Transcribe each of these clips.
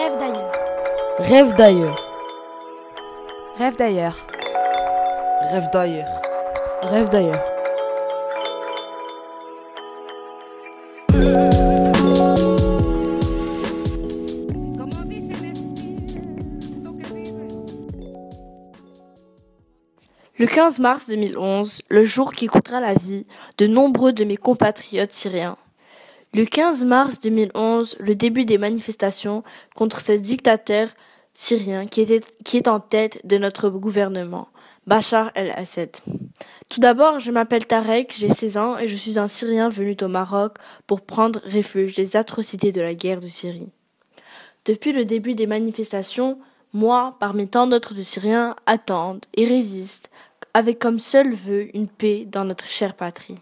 Rêve d'ailleurs. Rêve d'ailleurs. Rêve d'ailleurs. Rêve d'ailleurs. Rêve d'ailleurs. Le 15 mars 2011, le jour qui coûtera la vie de nombreux de mes compatriotes syriens. Le 15 mars 2011, le début des manifestations contre ce dictateur syrien qui, est en tête de notre gouvernement, Bachar el-Assad. Tout d'abord, je m'appelle Tarek, j'ai 16 ans et je suis un Syrien venu au Maroc pour prendre refuge des atrocités de la guerre de Syrie. Depuis le début des manifestations, moi, parmi tant d'autres de Syriens, attendent et résistent avec comme seul vœu une paix dans notre chère patrie.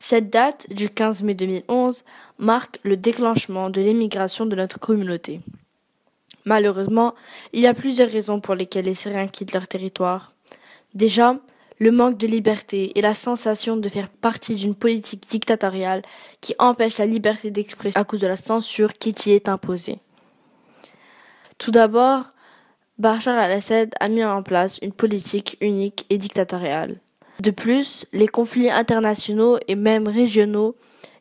Cette date du 15 mai 2011 marque le déclenchement de l'émigration de notre communauté. Malheureusement, il y a plusieurs raisons pour lesquelles les Syriens quittent leur territoire. Déjà, le manque de liberté et la sensation de faire partie d'une politique dictatoriale qui empêche la liberté d'expression à cause de la censure qui y est imposée. Tout d'abord, Bachar al-Assad a mis en place une politique unique et dictatoriale. De plus, les conflits internationaux et même régionaux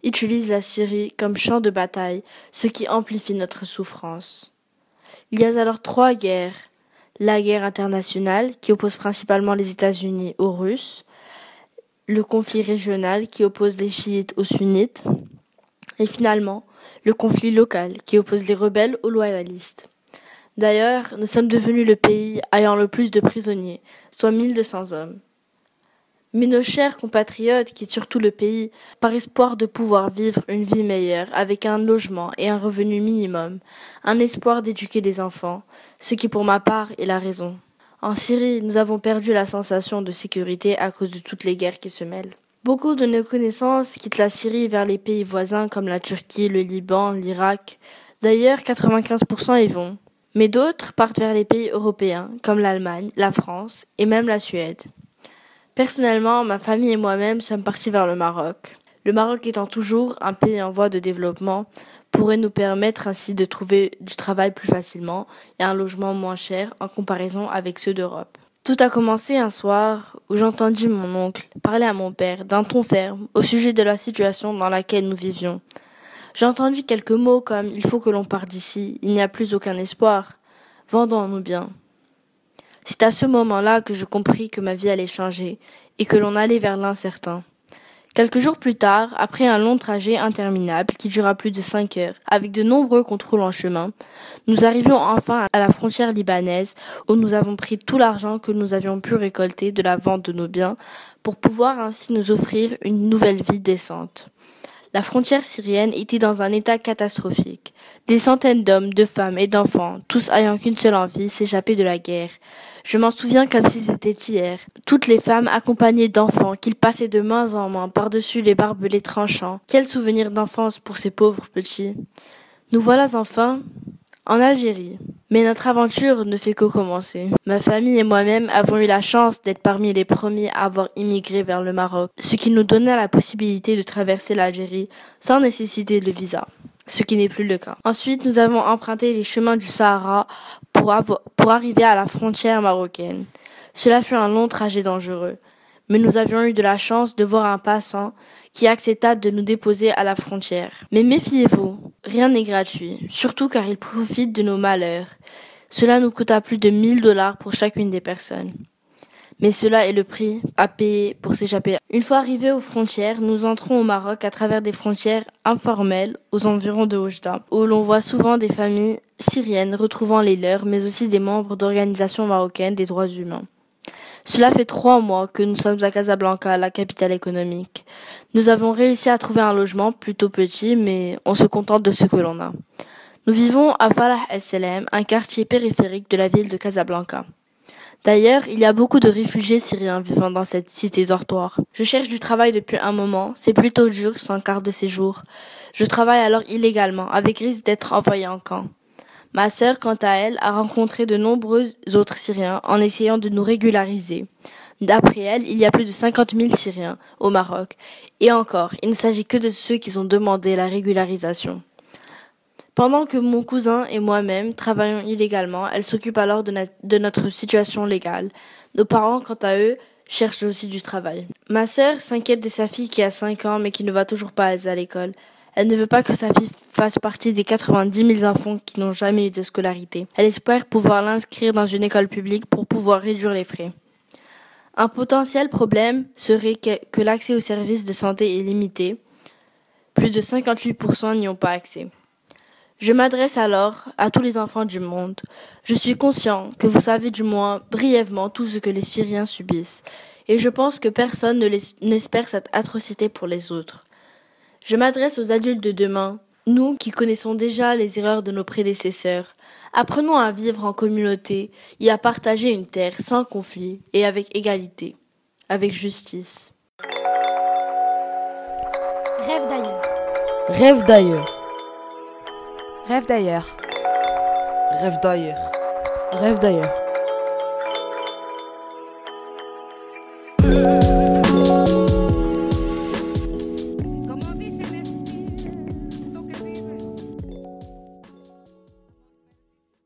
utilisent la Syrie comme champ de bataille, ce qui amplifie notre souffrance. Il y a alors trois guerres. La guerre internationale, qui oppose principalement les États-Unis aux Russes, le conflit régional, qui oppose les chiites aux sunnites, et finalement, le conflit local, qui oppose les rebelles aux loyalistes. D'ailleurs, nous sommes devenus le pays ayant le plus de prisonniers, soit 1200 hommes. Mais nos chers compatriotes quittent surtout le pays par espoir de pouvoir vivre une vie meilleure avec un logement et un revenu minimum, un espoir d'éduquer des enfants, ce qui pour ma part est la raison. En Syrie, nous avons perdu la sensation de sécurité à cause de toutes les guerres qui se mêlent. Beaucoup de nos connaissances quittent la Syrie vers les pays voisins comme la Turquie, le Liban, l'Irak. D'ailleurs, 95% y vont mais d'autres partent vers les pays européens comme l'Allemagne, la France et même la Suède. Personnellement, ma famille et moi-même sommes partis vers le Maroc. Le Maroc étant toujours un pays en voie de développement, pourrait nous permettre ainsi de trouver du travail plus facilement et un logement moins cher en comparaison avec ceux d'Europe. Tout a commencé un soir où j'entendis mon oncle parler à mon père d'un ton ferme au sujet de la situation dans laquelle nous vivions. J'ai entendu quelques mots comme il faut que l'on parte d'ici, il n'y a plus aucun espoir. Vendons-nous bien. C'est à ce moment-là que je compris que ma vie allait changer et que l'on allait vers l'incertain. Quelques jours plus tard, après un long trajet interminable qui dura plus de cinq heures, avec de nombreux contrôles en chemin, nous arrivions enfin à la frontière libanaise où nous avons pris tout l'argent que nous avions pu récolter de la vente de nos biens pour pouvoir ainsi nous offrir une nouvelle vie décente. La frontière syrienne était dans un état catastrophique. Des centaines d'hommes, de femmes et d'enfants, tous ayant qu'une seule envie, s'échapper de la guerre. Je m'en souviens comme si c'était hier. Toutes les femmes accompagnées d'enfants qu'ils passaient de main en main par-dessus les barbelés tranchants. Quel souvenir d'enfance pour ces pauvres petits. Nous voilà enfin en Algérie. Mais notre aventure ne fait que commencer. Ma famille et moi-même avons eu la chance d'être parmi les premiers à avoir immigré vers le Maroc, ce qui nous donna la possibilité de traverser l'Algérie sans nécessiter de visa, ce qui n'est plus le cas. Ensuite, nous avons emprunté les chemins du Sahara pour, pour arriver à la frontière marocaine. Cela fut un long trajet dangereux, mais nous avions eu de la chance de voir un passant qui accepta de nous déposer à la frontière. Mais méfiez-vous, rien n'est gratuit, surtout car il profite de nos malheurs. Cela nous coûta plus de 1000 dollars pour chacune des personnes. Mais cela est le prix à payer pour s'échapper. Une fois arrivés aux frontières, nous entrons au Maroc à travers des frontières informelles aux environs de Oujda, où l'on voit souvent des familles syriennes retrouvant les leurs, mais aussi des membres d'organisations marocaines des droits humains. Cela fait trois mois que nous sommes à Casablanca, la capitale économique. Nous avons réussi à trouver un logement plutôt petit, mais on se contente de ce que l'on a. Nous vivons à Farah el un quartier périphérique de la ville de Casablanca. D'ailleurs, il y a beaucoup de réfugiés syriens vivant dans cette cité dortoir. Je cherche du travail depuis un moment, c'est plutôt dur sans carte de séjour. Je travaille alors illégalement, avec risque d'être envoyé en camp. Ma sœur, quant à elle, a rencontré de nombreux autres Syriens en essayant de nous régulariser. D'après elle, il y a plus de 50 000 Syriens au Maroc. Et encore, il ne s'agit que de ceux qui ont demandé la régularisation. Pendant que mon cousin et moi-même travaillons illégalement, elle s'occupe alors de, notre situation légale. Nos parents, quant à eux, cherchent aussi du travail. Ma sœur s'inquiète de sa fille qui a 5 ans mais qui ne va toujours pas à l'école. Elle ne veut pas que sa fille fasse partie des 90 000 enfants qui n'ont jamais eu de scolarité. Elle espère pouvoir l'inscrire dans une école publique pour pouvoir réduire les frais. Un potentiel problème serait que, l'accès aux services de santé est limité. Plus de 58% n'y ont pas accès. Je m'adresse alors à tous les enfants du monde. Je suis conscient que vous savez du moins brièvement tout ce que les Syriens subissent, et je pense que personne ne n'espère cette atrocité pour les autres. Je m'adresse aux adultes de demain, nous qui connaissons déjà les erreurs de nos prédécesseurs. Apprenons à vivre en communauté et à partager une terre sans conflit et avec égalité, avec justice. Rêve d'ailleurs. Rêve d'ailleurs. Rêve d'ailleurs. Rêve d'ailleurs. Rêve d'ailleurs.